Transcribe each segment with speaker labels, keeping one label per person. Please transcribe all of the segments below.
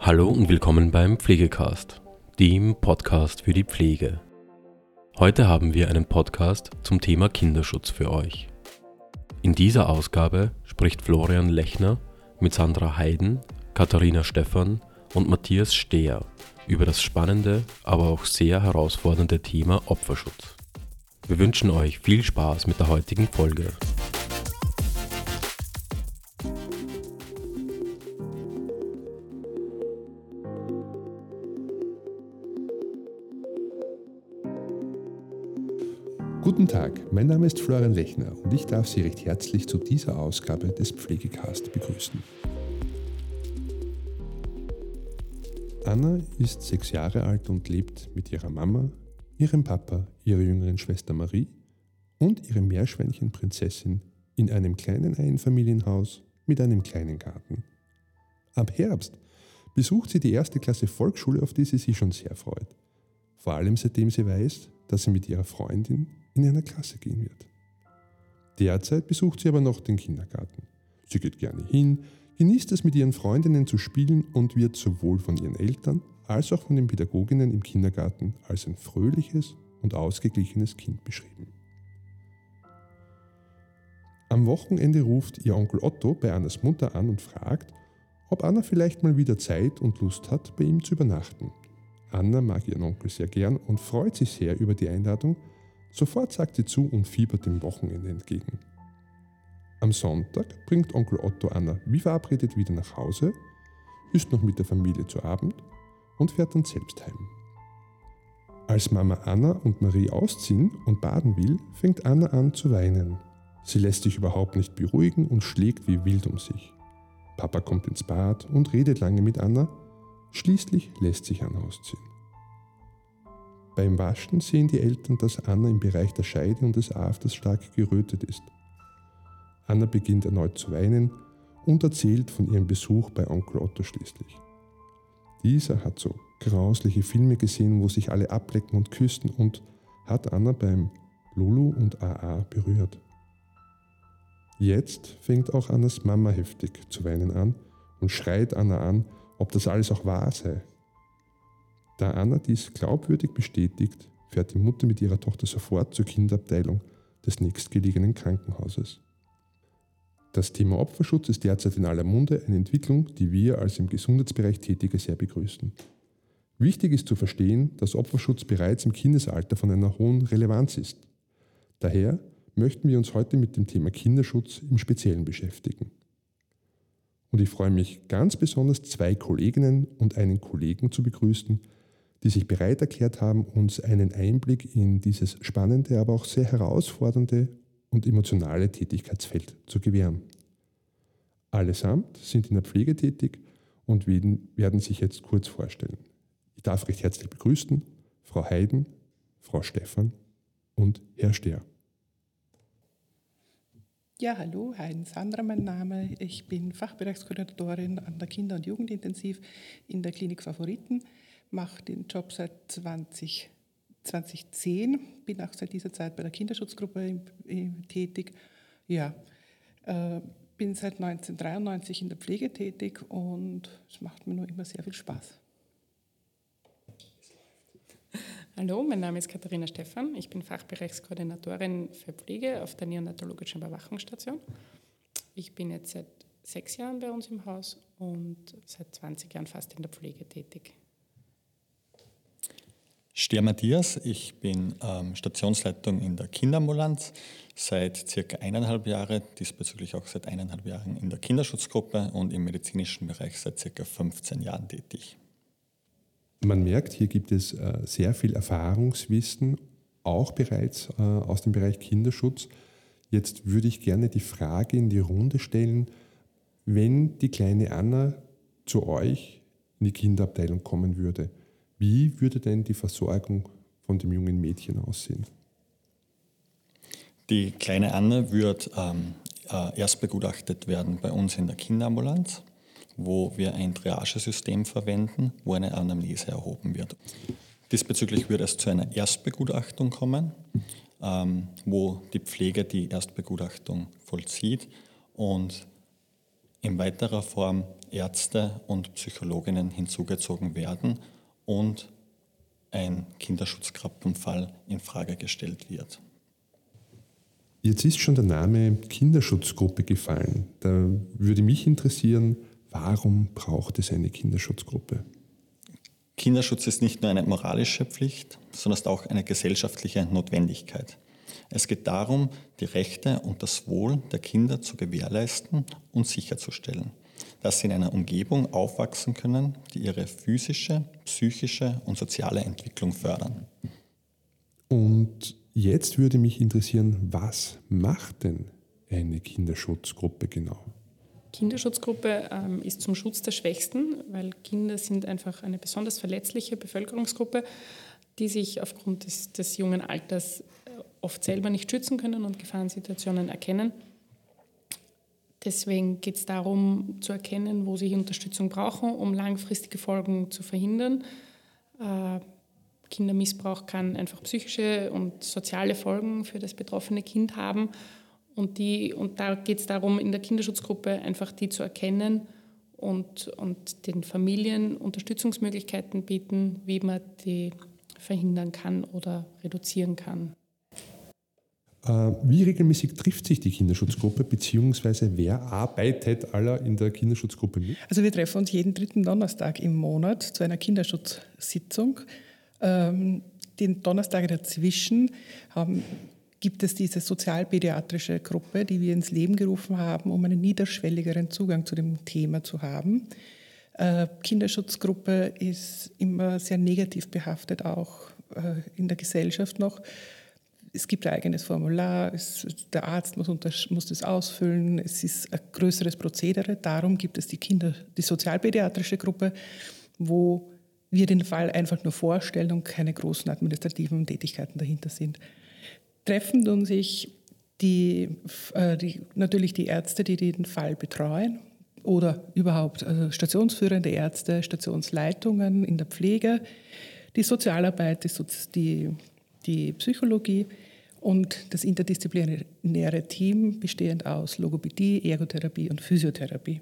Speaker 1: Hallo und willkommen beim Pflegecast, dem Podcast für die Pflege. Heute haben wir einen Podcast zum Thema Kinderschutz für euch. In dieser Ausgabe spricht Florian Lechner mit Sandra Heiden, Katharina Stephan und Matthias Stehr über das spannende, aber auch sehr herausfordernde Thema Opferschutz. Wir wünschen euch viel Spaß mit der heutigen Folge.
Speaker 2: Mein Name ist Florian Lechner und ich darf Sie recht herzlich zu dieser Ausgabe des Pflegecast begrüßen. Anna ist sechs Jahre alt und lebt mit ihrer Mama, ihrem Papa, ihrer jüngeren Schwester Marie und ihrem Meerschweinchen Prinzessin in einem kleinen Einfamilienhaus mit einem kleinen Garten. Ab Herbst besucht sie die erste Klasse Volksschule, auf die sie sich schon sehr freut. Vor allem seitdem sie weiß, dass sie mit ihrer Freundin in einer Klasse gehen wird. Derzeit besucht sie aber noch den Kindergarten. Sie geht gerne hin, genießt es mit ihren Freundinnen zu spielen und wird sowohl von ihren Eltern als auch von den Pädagoginnen im Kindergarten als ein fröhliches und ausgeglichenes Kind beschrieben. Am Wochenende ruft ihr Onkel Otto bei Annas Mutter an und fragt, ob Anna vielleicht mal wieder Zeit und Lust hat, bei ihm zu übernachten. Anna mag ihren Onkel sehr gern und freut sich sehr über die Einladung, Sofort sagt sie zu und fiebert dem Wochenende entgegen. Am Sonntag bringt Onkel Otto Anna wie verabredet wieder nach Hause, isst noch mit der Familie zu Abend und fährt dann selbst heim. Als Mama Anna und Marie ausziehen und baden will, fängt Anna an zu weinen. Sie lässt sich überhaupt nicht beruhigen und schlägt wie wild um sich. Papa kommt ins Bad und redet lange mit Anna, schließlich lässt sich Anna ausziehen. Beim Waschen sehen die Eltern, dass Anna im Bereich der Scheide und des Afters stark gerötet ist. Anna beginnt erneut zu weinen und erzählt von ihrem Besuch bei Onkel Otto schließlich. Dieser hat so grausliche Filme gesehen, wo sich alle ablecken und küssen und hat Anna beim Lulu und AA berührt. Jetzt fängt auch Annas Mama heftig zu weinen an und schreit Anna an, ob das alles auch wahr sei da Anna dies glaubwürdig bestätigt, fährt die Mutter mit ihrer Tochter sofort zur Kinderabteilung des nächstgelegenen Krankenhauses. Das Thema Opferschutz ist derzeit in aller Munde, eine Entwicklung, die wir als im Gesundheitsbereich Tätige sehr begrüßen. Wichtig ist zu verstehen, dass Opferschutz bereits im Kindesalter von einer hohen Relevanz ist. Daher möchten wir uns heute mit dem Thema Kinderschutz im Speziellen beschäftigen. Und ich freue mich ganz besonders, zwei Kolleginnen und einen Kollegen zu begrüßen, die sich bereit erklärt haben, uns einen Einblick in dieses spannende, aber auch sehr herausfordernde und emotionale Tätigkeitsfeld zu gewähren. Allesamt sind in der Pflege tätig und werden sich jetzt kurz vorstellen. Ich darf recht herzlich begrüßen Frau Heiden, Frau Stephan und Herr Stehr.
Speaker 3: Ja, hallo, Heiden Sandra mein Name. Ich bin Fachbereichskoordinatorin an der Kinder- und Jugendintensiv in der Klinik Favoriten mache den Job seit 20, 2010, bin auch seit dieser Zeit bei der Kinderschutzgruppe tätig. Ja, äh, bin seit 1993 in der Pflege tätig und es macht mir nur immer sehr viel Spaß.
Speaker 4: Hallo, mein Name ist Katharina Stephan. Ich bin Fachbereichskoordinatorin für Pflege auf der neonatologischen Überwachungsstation. Ich bin jetzt seit sechs Jahren bei uns im Haus und seit 20 Jahren fast in der Pflege tätig.
Speaker 5: Stehr Matthias, ich bin ähm, Stationsleitung in der Kinderambulanz seit circa eineinhalb Jahren, diesbezüglich auch seit eineinhalb Jahren in der Kinderschutzgruppe und im medizinischen Bereich seit circa 15 Jahren tätig.
Speaker 2: Man merkt, hier gibt es äh, sehr viel Erfahrungswissen, auch bereits äh, aus dem Bereich Kinderschutz. Jetzt würde ich gerne die Frage in die Runde stellen, wenn die kleine Anna zu euch in die Kinderabteilung kommen würde, wie würde denn die Versorgung von dem jungen Mädchen aussehen?
Speaker 5: Die kleine Anne wird ähm, äh, erst begutachtet werden bei uns in der Kinderambulanz, wo wir ein Triagesystem verwenden, wo eine Anamnese erhoben wird. Diesbezüglich wird es zu einer Erstbegutachtung kommen, ähm, wo die Pflege die Erstbegutachtung vollzieht und in weiterer Form Ärzte und Psychologinnen hinzugezogen werden und ein Kinderschutzgruppenfall in Frage gestellt wird.
Speaker 2: Jetzt ist schon der Name Kinderschutzgruppe gefallen. Da würde mich interessieren, warum braucht es eine Kinderschutzgruppe?
Speaker 5: Kinderschutz ist nicht nur eine moralische Pflicht, sondern auch eine gesellschaftliche Notwendigkeit. Es geht darum, die Rechte und das Wohl der Kinder zu gewährleisten und sicherzustellen, dass sie in einer Umgebung aufwachsen können, die ihre physische, psychische und soziale Entwicklung fördern.
Speaker 2: Und jetzt würde mich interessieren, was macht denn eine Kinderschutzgruppe genau?
Speaker 4: Kinderschutzgruppe ähm, ist zum Schutz der Schwächsten, weil Kinder sind einfach eine besonders verletzliche Bevölkerungsgruppe, die sich aufgrund des, des jungen Alters äh, oft selber nicht schützen können und Gefahrensituationen erkennen. Deswegen geht es darum zu erkennen, wo sie Unterstützung brauchen, um langfristige Folgen zu verhindern. Äh, Kindermissbrauch kann einfach psychische und soziale Folgen für das betroffene Kind haben. Und, die, und da geht es darum, in der Kinderschutzgruppe einfach die zu erkennen und, und den Familien Unterstützungsmöglichkeiten bieten, wie man die verhindern kann oder reduzieren kann.
Speaker 2: Äh, wie regelmäßig trifft sich die Kinderschutzgruppe, beziehungsweise wer arbeitet aller in der Kinderschutzgruppe mit?
Speaker 3: Also wir treffen uns jeden dritten Donnerstag im Monat zu einer Kinderschutzsitzung. Ähm, den Donnerstag dazwischen haben, gibt es diese sozialpädiatrische Gruppe, die wir ins Leben gerufen haben, um einen niederschwelligeren Zugang zu dem Thema zu haben. Äh, Kinderschutzgruppe ist immer sehr negativ behaftet, auch äh, in der Gesellschaft noch es gibt ein eigenes Formular, es, der Arzt muss, muss das ausfüllen, es ist ein größeres Prozedere. Darum gibt es die Kinder, die sozialpädiatrische Gruppe, wo wir den Fall einfach nur vorstellen und keine großen administrativen Tätigkeiten dahinter sind. Treffen tun sich die, äh, die, natürlich die Ärzte, die den Fall betreuen oder überhaupt also stationsführende Ärzte, Stationsleitungen in der Pflege, die Sozialarbeit, die, die die Psychologie und das interdisziplinäre Team bestehend aus Logopädie, Ergotherapie und Physiotherapie.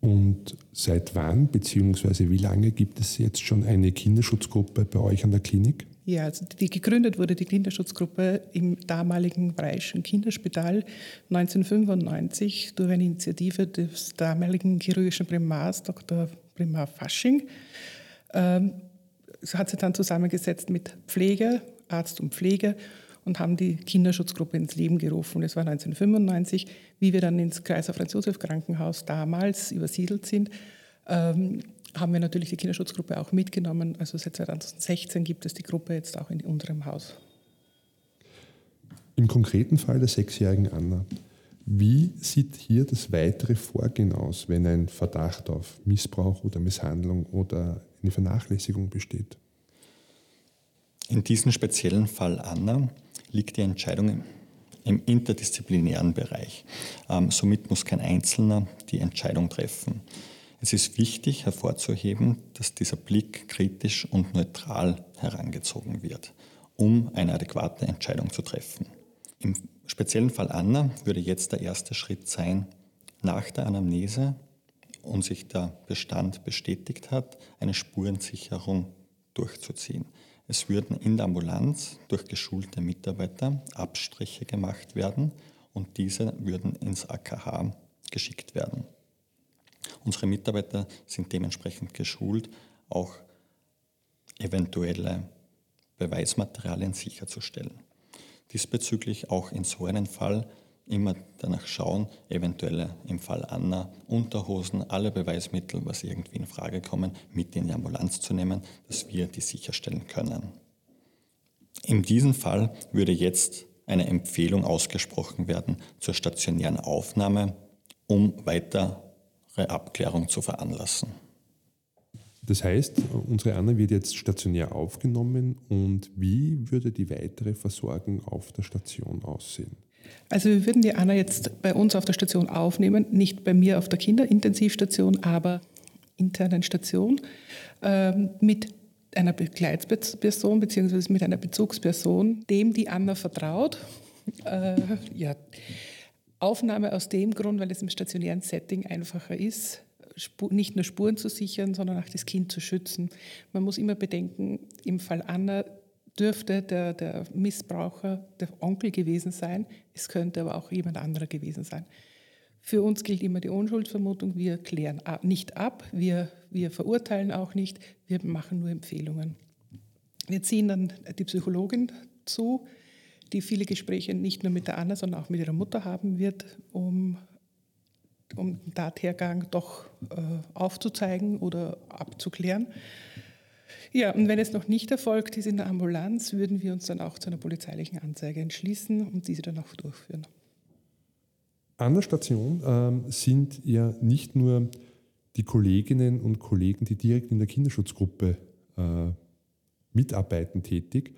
Speaker 2: Und seit wann bzw. wie lange gibt es jetzt schon eine Kinderschutzgruppe bei euch an der Klinik?
Speaker 3: Ja, also die, gegründet wurde die Kinderschutzgruppe im damaligen Breischen Kinderspital 1995 durch eine Initiative des damaligen chirurgischen Primars Dr. Primar Fasching. Ähm, hat sich dann zusammengesetzt mit Pflege, Arzt und Pflege und haben die Kinderschutzgruppe ins Leben gerufen. Das war 1995, wie wir dann ins Kaiser Franz Josef Krankenhaus damals übersiedelt sind. Ähm, haben wir natürlich die Kinderschutzgruppe auch mitgenommen. Also seit 2016 gibt es die Gruppe jetzt auch in unserem Haus.
Speaker 2: Im konkreten Fall der sechsjährigen Anna, wie sieht hier das weitere Vorgehen aus, wenn ein Verdacht auf Missbrauch oder Misshandlung oder eine Vernachlässigung besteht?
Speaker 5: In diesem speziellen Fall Anna liegt die Entscheidung im interdisziplinären Bereich. Ähm, somit muss kein Einzelner die Entscheidung treffen. Es ist wichtig hervorzuheben, dass dieser Blick kritisch und neutral herangezogen wird, um eine adäquate Entscheidung zu treffen. Im speziellen Fall Anna würde jetzt der erste Schritt sein, nach der Anamnese und sich der Bestand bestätigt hat, eine Spurensicherung durchzuziehen. Es würden in der Ambulanz durch geschulte Mitarbeiter Abstriche gemacht werden und diese würden ins AKH geschickt werden. Unsere Mitarbeiter sind dementsprechend geschult, auch eventuelle Beweismaterialien sicherzustellen. Diesbezüglich auch in so einem Fall immer danach schauen, eventuelle im Fall Anna Unterhosen, alle Beweismittel, was irgendwie in Frage kommen, mit in die Ambulanz zu nehmen, dass wir die sicherstellen können. In diesem Fall würde jetzt eine Empfehlung ausgesprochen werden zur stationären Aufnahme, um weitere Abklärung zu veranlassen.
Speaker 2: Das heißt, unsere Anna wird jetzt stationär aufgenommen und wie würde die weitere Versorgung auf der Station aussehen?
Speaker 3: Also wir würden die Anna jetzt bei uns auf der Station aufnehmen, nicht bei mir auf der Kinderintensivstation, aber internen Station ähm, mit einer Begleitperson bzw. mit einer Bezugsperson, dem die Anna vertraut. Äh, ja. Aufnahme aus dem Grund, weil es im stationären Setting einfacher ist, nicht nur Spuren zu sichern, sondern auch das Kind zu schützen. Man muss immer bedenken, im Fall Anna dürfte der, der Missbraucher der Onkel gewesen sein, es könnte aber auch jemand anderer gewesen sein. Für uns gilt immer die Unschuldsvermutung, wir klären nicht ab, wir, wir verurteilen auch nicht, wir machen nur Empfehlungen. Wir ziehen dann die Psychologin zu, die viele Gespräche nicht nur mit der Anna, sondern auch mit ihrer Mutter haben wird, um, um den Tathergang doch äh, aufzuzeigen oder abzuklären. Ja, und wenn es noch nicht erfolgt ist in der Ambulanz, würden wir uns dann auch zu einer polizeilichen Anzeige entschließen und diese dann auch durchführen.
Speaker 2: An der Station ähm, sind ja nicht nur die Kolleginnen und Kollegen, die direkt in der Kinderschutzgruppe äh, mitarbeiten, tätig.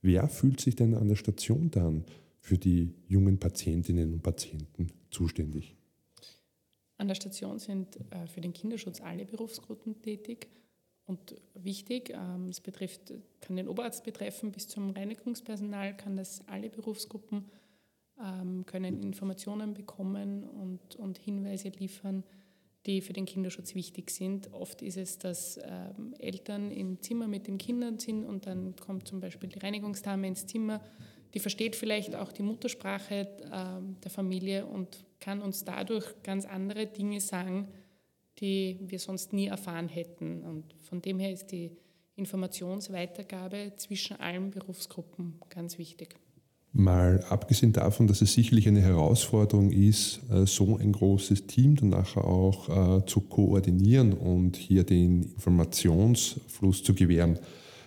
Speaker 2: Wer fühlt sich denn an der Station dann für die jungen Patientinnen und Patienten zuständig?
Speaker 4: An der Station sind äh, für den Kinderschutz alle Berufsgruppen tätig und wichtig. Ähm, es betrifft, kann den Oberarzt betreffen, bis zum Reinigungspersonal kann das alle Berufsgruppen, ähm, können Informationen bekommen und, und Hinweise liefern, die für den Kinderschutz wichtig sind. Oft ist es, dass ähm, Eltern im Zimmer mit den Kindern sind und dann kommt zum Beispiel die Reinigungsdame ins Zimmer, die versteht vielleicht auch die Muttersprache der Familie und kann uns dadurch ganz andere Dinge sagen, die wir sonst nie erfahren hätten. Und von dem her ist die Informationsweitergabe zwischen allen Berufsgruppen ganz wichtig.
Speaker 2: Mal abgesehen davon, dass es sicherlich eine Herausforderung ist, äh, so ein großes Team dann nachher auch äh, zu koordinieren und hier den Informationsfluss zu gewähren.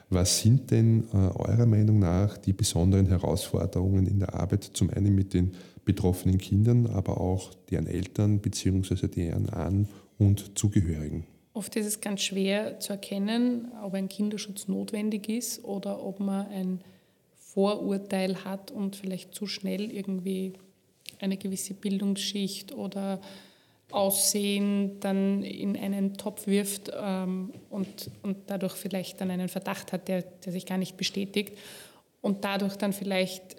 Speaker 2: Was sind denn äh, eurer Meinung nach die besonderen Herausforderungen in der Arbeit, zum einen mit den betroffenen Kindern, aber auch deren Eltern bzw. deren An- und Zugehörigen.
Speaker 4: Oft ist es ganz schwer zu erkennen, ob ein Kinderschutz notwendig ist oder ob man ein Vorurteil hat und vielleicht zu schnell irgendwie eine gewisse Bildungsschicht oder Aussehen dann in einen Topf wirft ähm, und, und dadurch vielleicht dann einen Verdacht hat, der, der sich gar nicht bestätigt und dadurch dann vielleicht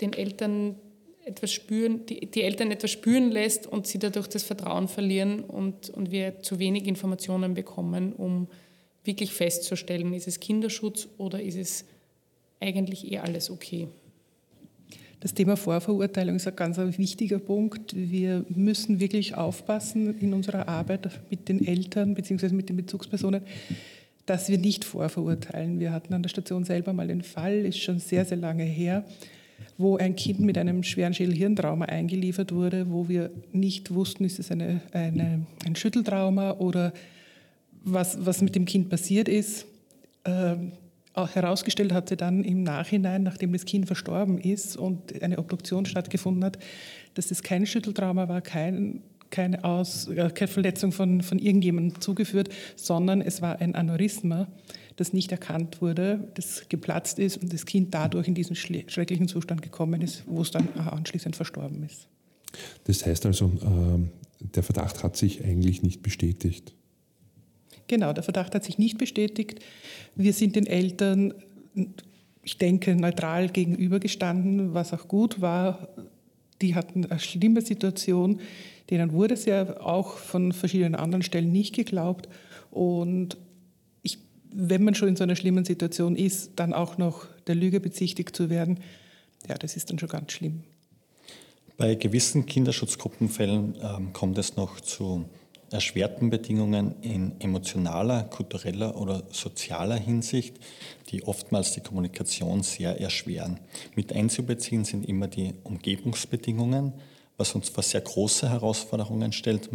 Speaker 4: den Eltern etwas spüren, die, die Eltern etwas spüren lässt und sie dadurch das Vertrauen verlieren und, und wir zu wenig Informationen bekommen, um wirklich festzustellen, ist es Kinderschutz oder ist es eigentlich eh alles okay.
Speaker 3: Das Thema Vorverurteilung ist ein ganz wichtiger Punkt. Wir müssen wirklich aufpassen in unserer Arbeit mit den Eltern bzw. mit den Bezugspersonen, dass wir nicht vorverurteilen. Wir hatten an der Station selber mal den Fall, ist schon sehr, sehr lange her, wo ein Kind mit einem schweren Schädelhirntrauma eingeliefert wurde, wo wir nicht wussten, ist es eine, eine, ein Schütteltrauma oder was, was mit dem Kind passiert ist. Ähm, herausgestellt hat sie dann im Nachhinein, nachdem das Kind verstorben ist und eine Obduktion stattgefunden hat, dass es kein Schütteltrauma war, kein, keine, Aus, äh, keine Verletzung von, von irgendjemandem zugeführt, sondern es war ein Aneurysma das nicht erkannt wurde, das geplatzt ist und das Kind dadurch in diesen schrecklichen Zustand gekommen ist, wo es dann anschließend verstorben ist.
Speaker 2: Das heißt also, ähm, der Verdacht hat sich eigentlich nicht bestätigt.
Speaker 3: Genau, der Verdacht hat sich nicht bestätigt. Wir sind den Eltern, ich denke, neutral gegenübergestanden, was auch gut war. Die hatten eine schlimme Situation, denen wurde es ja auch von verschiedenen anderen Stellen nicht geglaubt. Und wenn man schon in so einer schlimmen Situation ist, dann auch noch der Lüge bezichtigt zu werden, ja, das ist dann schon ganz schlimm.
Speaker 5: Bei gewissen Kinderschutzgruppenfällen ähm, kommt es noch zu erschwerten Bedingungen in emotionaler, kultureller oder sozialer Hinsicht, die oftmals die Kommunikation sehr erschweren. Mit einzubeziehen sind immer die Umgebungsbedingungen, was uns vor sehr große Herausforderungen stellt,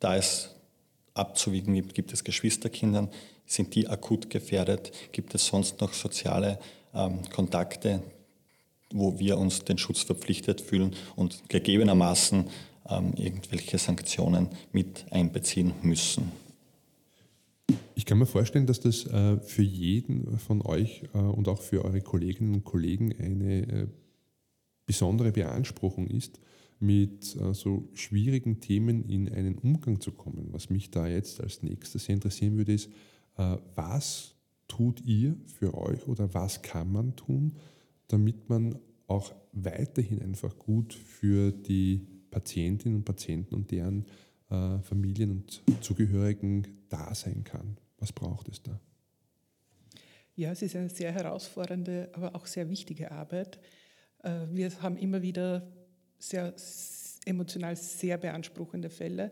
Speaker 5: da es abzuwiegen gibt, gibt es Geschwisterkindern, sind die akut gefährdet? Gibt es sonst noch soziale ähm, Kontakte, wo wir uns den Schutz verpflichtet fühlen und gegebenermaßen irgendwelche Sanktionen mit einbeziehen müssen?
Speaker 2: Ich kann mir vorstellen, dass das äh, für jeden von euch äh, und auch für eure Kolleginnen und Kollegen eine äh, besondere Beanspruchung ist, mit so schwierigen Themen in einen Umgang zu kommen. Was mich da jetzt als nächstes interessieren würde, ist, was tut ihr für euch oder was kann man tun, damit man auch weiterhin einfach gut für die Patientinnen und Patienten und deren äh, Familien und Zugehörigen da sein kann? Was braucht es da?
Speaker 3: Ja, es ist eine sehr herausfordernde, aber auch sehr wichtige Arbeit. Äh, wir haben immer wieder sehr emotional sehr beanspruchende Fälle.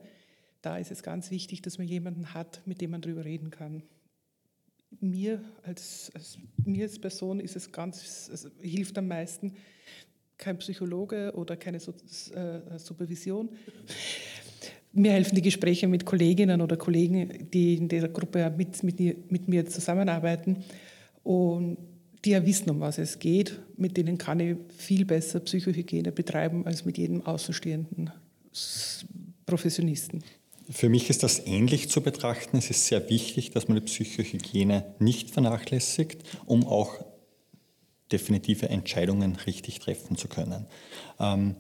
Speaker 3: Da ist es ganz wichtig, dass man jemanden hat, mit dem man darüber reden kann. Mir als, als mir als Person ist es ganz, also hilft am meisten kein Psychologe oder keine äh, Supervision. Mir helfen die Gespräche mit Kolleginnen oder Kollegen, die in dieser Gruppe mit, mit, mit mir zusammenarbeiten und die ja wissen, um was es geht. Mit denen kann ich viel besser Psychohygiene betreiben als mit jedem außenstehenden Professionisten.
Speaker 5: Für mich ist das ähnlich zu betrachten. Es ist sehr wichtig, dass man die Psychohygiene nicht vernachlässigt, um auch definitive Entscheidungen richtig treffen zu können. Ähm,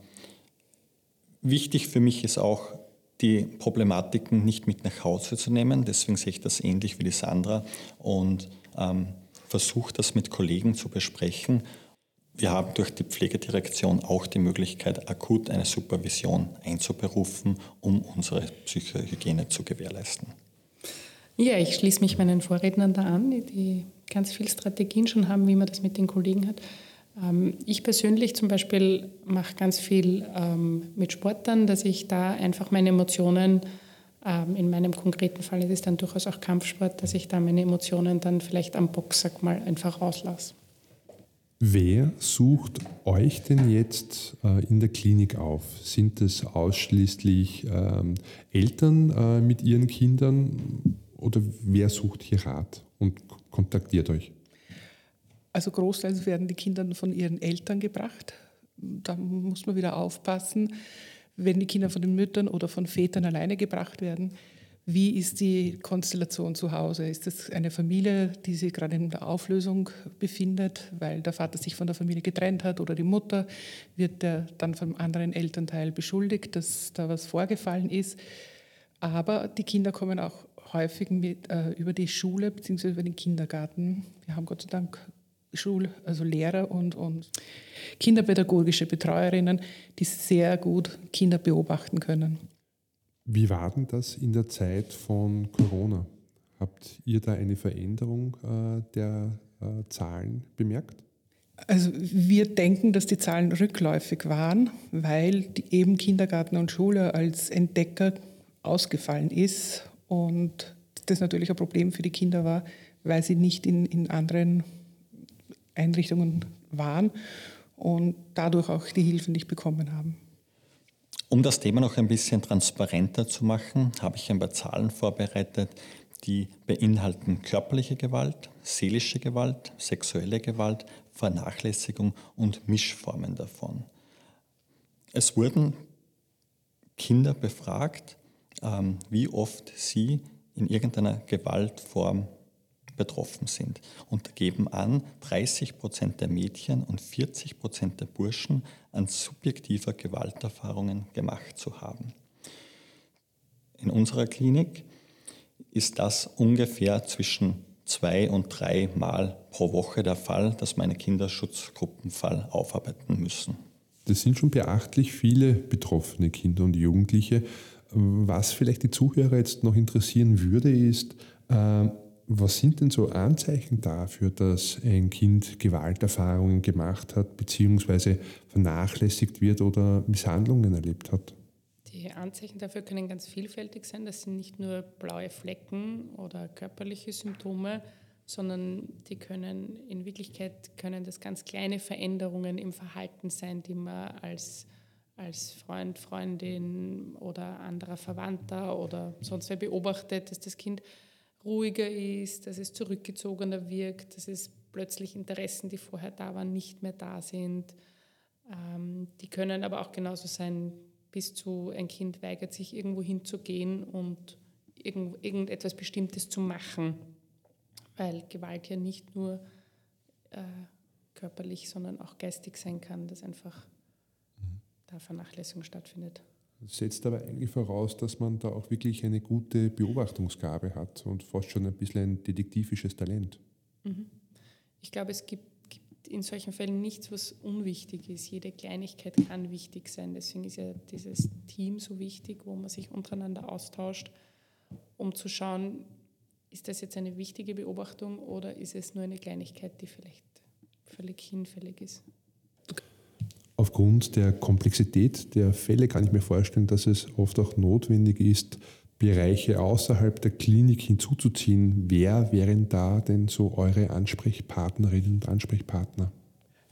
Speaker 5: wichtig für mich ist auch, die Problematiken nicht mit nach Hause zu nehmen. Deswegen sehe ich das ähnlich wie die Sandra und ähm, versuche das mit Kollegen zu besprechen. Wir haben durch die Pflegedirektion auch die Möglichkeit, akut eine Supervision einzuberufen, um unsere Psychohygiene zu gewährleisten.
Speaker 4: Ja, ich schließe mich meinen Vorrednern da an, die ganz viele Strategien schon haben, wie man das mit den Kollegen hat. Ähm, ich persönlich zum Beispiel mache ganz viel ähm, mit Sportlern, dass ich da einfach meine Emotionen, ähm, in meinem konkreten Fall ist es dann durchaus auch Kampfsport, dass ich da meine Emotionen dann vielleicht am Boxsack mal einfach rauslasse.
Speaker 2: Wer sucht euch denn jetzt äh, in der Klinik auf? Sind es ausschließlich Eltern äh, mit ihren Kindern oder wer sucht hier Rat und kontaktiert euch?
Speaker 3: Also großteils werden die Kinder von ihren Eltern gebracht. Da muss man wieder aufpassen, wenn die Kinder von den Müttern oder von Vätern alleine gebracht werden. Wie ist die Konstellation zu Hause? Ist das eine Familie, die sich gerade in der Auflösung befindet, weil der Vater sich von der Familie getrennt hat oder die Mutter? Wird der dann vom anderen Elternteil beschuldigt, dass da was vorgefallen ist? Aber die Kinder kommen auch häufig mit, äh, über die Schule bzw. über den Kindergarten. Wir haben Gott sei Dank Schul-, also Lehrer und, und kinderpädagogische Betreuerinnen, die sehr gut Kinder beobachten können.
Speaker 2: Wie war denn das in der Zeit von Corona? Habt ihr da eine Veränderung äh, der äh, Zahlen bemerkt?
Speaker 3: Also wir denken, dass die Zahlen rückläufig waren, weil eben Kindergarten und Schule als Entdecker ausgefallen ist und das natürlich ein Problem für die Kinder war, weil sie nicht in, in anderen Einrichtungen waren und dadurch auch die Hilfe nicht bekommen haben.
Speaker 5: Um das Thema noch ein bisschen transparenter zu machen, habe ich ein paar Zahlen vorbereitet, die beinhalten körperliche Gewalt, seelische Gewalt, sexuelle Gewalt, Vernachlässigung und Mischformen davon. Es wurden Kinder befragt, ähm, wie oft sie in irgendeiner Gewaltform betroffen sind und geben an, 30 Prozent der Mädchen und 40 Prozent der Burschen an subjektiver Gewalterfahrungen gemacht zu haben. In unserer Klinik ist das ungefähr zwischen zwei und drei Mal pro Woche der Fall, dass meine Kinderschutzgruppenfall aufarbeiten müssen.
Speaker 2: Das sind schon beachtlich viele betroffene Kinder und Jugendliche. Was vielleicht die Zuhörer jetzt noch interessieren würde, ist, äh, was sind denn so Anzeichen dafür, dass ein Kind Gewalterfahrungen gemacht hat, beziehungsweise vernachlässigt wird oder Misshandlungen erlebt hat?
Speaker 4: Die Anzeichen dafür können ganz vielfältig sein. Das sind nicht nur blaue Flecken oder körperliche Symptome, sondern die können in Wirklichkeit können das ganz kleine Veränderungen im Verhalten sein, die man als als Freund, Freundin oder anderer Verwandter oder sonst wer beobachtet, dass das Kind ruhiger ist, dass es zurückgezogener wirkt, dass es plötzlich Interessen, die vorher da waren, nicht mehr da sind. Ähm, die können aber auch genauso sein, bis zu ein Kind weigert sich irgendwo hinzugehen und irgend, irgendetwas Bestimmtes zu machen, weil Gewalt ja nicht nur äh, körperlich, sondern auch geistig sein kann, dass einfach da Vernachlässigung stattfindet.
Speaker 2: Das setzt aber eigentlich voraus, dass man da auch wirklich eine gute Beobachtungsgabe hat und fast schon ein bisschen ein detektivisches Talent.
Speaker 4: Mhm. Ich glaube, es gibt in solchen Fällen nichts, was unwichtig ist. Jede Kleinigkeit kann wichtig sein. Deswegen ist ja dieses Team so wichtig, wo man sich untereinander austauscht, um zu schauen, ist das jetzt eine wichtige Beobachtung oder ist es nur eine Kleinigkeit, die vielleicht völlig hinfällig ist.
Speaker 2: Aufgrund der Komplexität der Fälle kann ich mir vorstellen, dass es oft auch notwendig ist, Bereiche außerhalb der Klinik hinzuzuziehen. Wer wären da denn so eure Ansprechpartnerinnen und Ansprechpartner?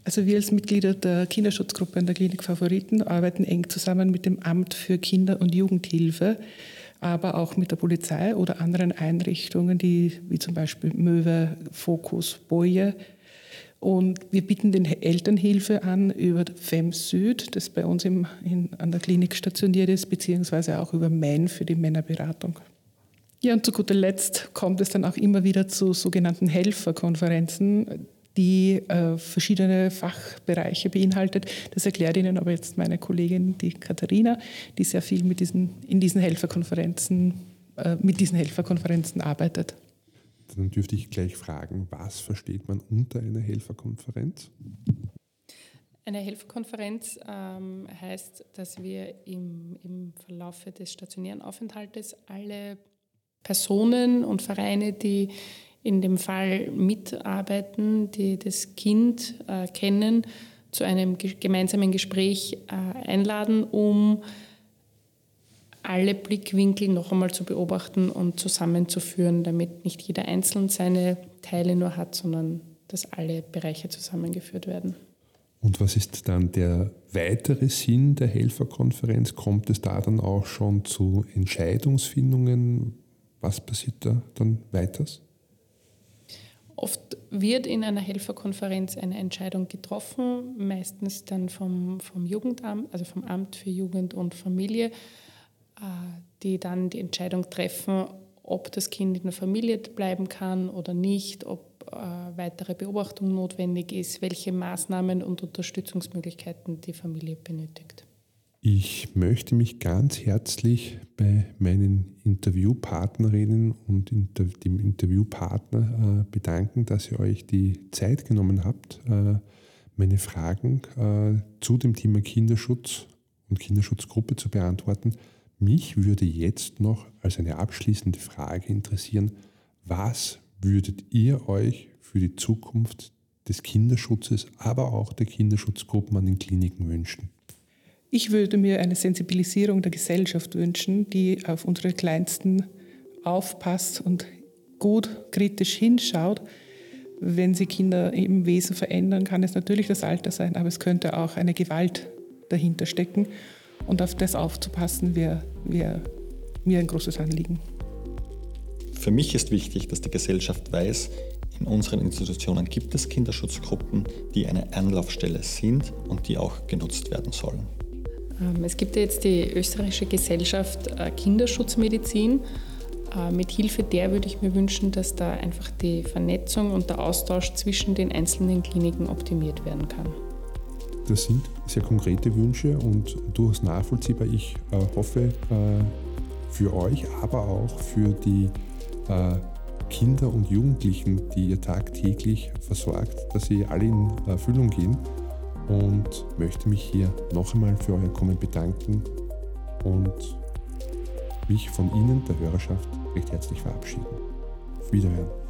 Speaker 3: Also wir als Mitglieder der Kinderschutzgruppe in der Klinik Favoriten arbeiten eng zusammen mit dem Amt für Kinder- und Jugendhilfe, aber auch mit der Polizei oder anderen Einrichtungen, die wie zum Beispiel Möwe, Fokus, Boje und wir bieten den Elternhilfe an über FEM Süd, das bei uns im, in, an der Klinik stationiert ist, beziehungsweise auch über MEN für die Männerberatung. Ja, und zu guter Letzt kommt es dann auch immer wieder zu sogenannten Helferkonferenzen, die äh, verschiedene Fachbereiche beinhaltet. Das erklärt Ihnen aber jetzt meine Kollegin, die Katharina, die sehr viel mit diesen, in diesen Helferkonferenzen, äh, mit diesen Helferkonferenzen arbeitet.
Speaker 2: Dann dürfte ich gleich fragen, was versteht man unter einer Helferkonferenz?
Speaker 4: Eine Helferkonferenz ähm, heißt, dass wir im, im Verlauf des stationären Aufenthaltes alle Personen und Vereine, die in dem Fall mitarbeiten, die das Kind äh, kennen, zu einem gemeinsamen Gespräch äh, einladen, um alle Blickwinkel noch einmal zu beobachten und zusammenzuführen, damit nicht jeder einzeln seine Teile nur hat, sondern dass alle Bereiche zusammengeführt werden.
Speaker 2: Und was ist dann der weitere Sinn der Helferkonferenz? Kommt es da dann auch schon zu Entscheidungsfindungen? Was passiert da dann weiters?
Speaker 4: Oft wird in einer Helferkonferenz eine Entscheidung getroffen, meistens dann vom, vom Jugendamt, also vom Amt für Jugend und Familie. Äh, die dann die Entscheidung treffen, ob das Kind in der Familie bleiben kann oder nicht, ob äh, weitere Beobachtung notwendig ist, welche Maßnahmen und Unterstützungsmöglichkeiten die Familie benötigt.
Speaker 2: Ich möchte mich ganz herzlich bei meinen Interviewpartnerinnen und dem Interviewpartner äh, bedanken, dass ihr euch die Zeit genommen habt, meine Fragen zu dem Thema Kinderschutz und Kinderschutzgruppe zu beantworten. Mich würde jetzt noch als eine abschließende Frage interessieren, was würdet ihr euch für die Zukunft des Kinderschutzes, aber auch der Kinderschutzgruppen an den Kliniken wünschen?
Speaker 3: Ich würde mir eine Sensibilisierung der Gesellschaft wünschen, die auf unsere Kleinsten aufpasst und gut kritisch hinschaut. Wenn sie Kinder im Wesen verändern, kann es natürlich das Alter sein, aber es könnte auch eine Gewalt dahinter stecken. Und auf das aufzupassen, wäre wär mir ein großes Anliegen.
Speaker 5: Für mich ist wichtig, dass die Gesellschaft weiß, in unseren Institutionen gibt es Kinderschutzgruppen, die eine Anlaufstelle sind und die auch genutzt werden sollen.
Speaker 4: Ähm, es gibt ja jetzt die österreichische Gesellschaft äh, Kinderschutzmedizin. Äh, mit Hilfe der würde ich mir wünschen, dass da einfach die Vernetzung und der Austausch zwischen den einzelnen Kliniken optimiert werden kann.
Speaker 2: Das sind sehr konkrete Wünsche und durchaus nachvollziehbar. Ich äh, hoffe äh, für euch, aber auch für die äh, Kinder und Jugendlichen, die ihr tagtäglich versorgt, dass sie alle in Erfüllung gehen und möchte mich hier noch einmal für euer Kommen bedanken und mich von Ihnen, der Hörerschaft, recht herzlich verabschieden. Auf Wiederhören.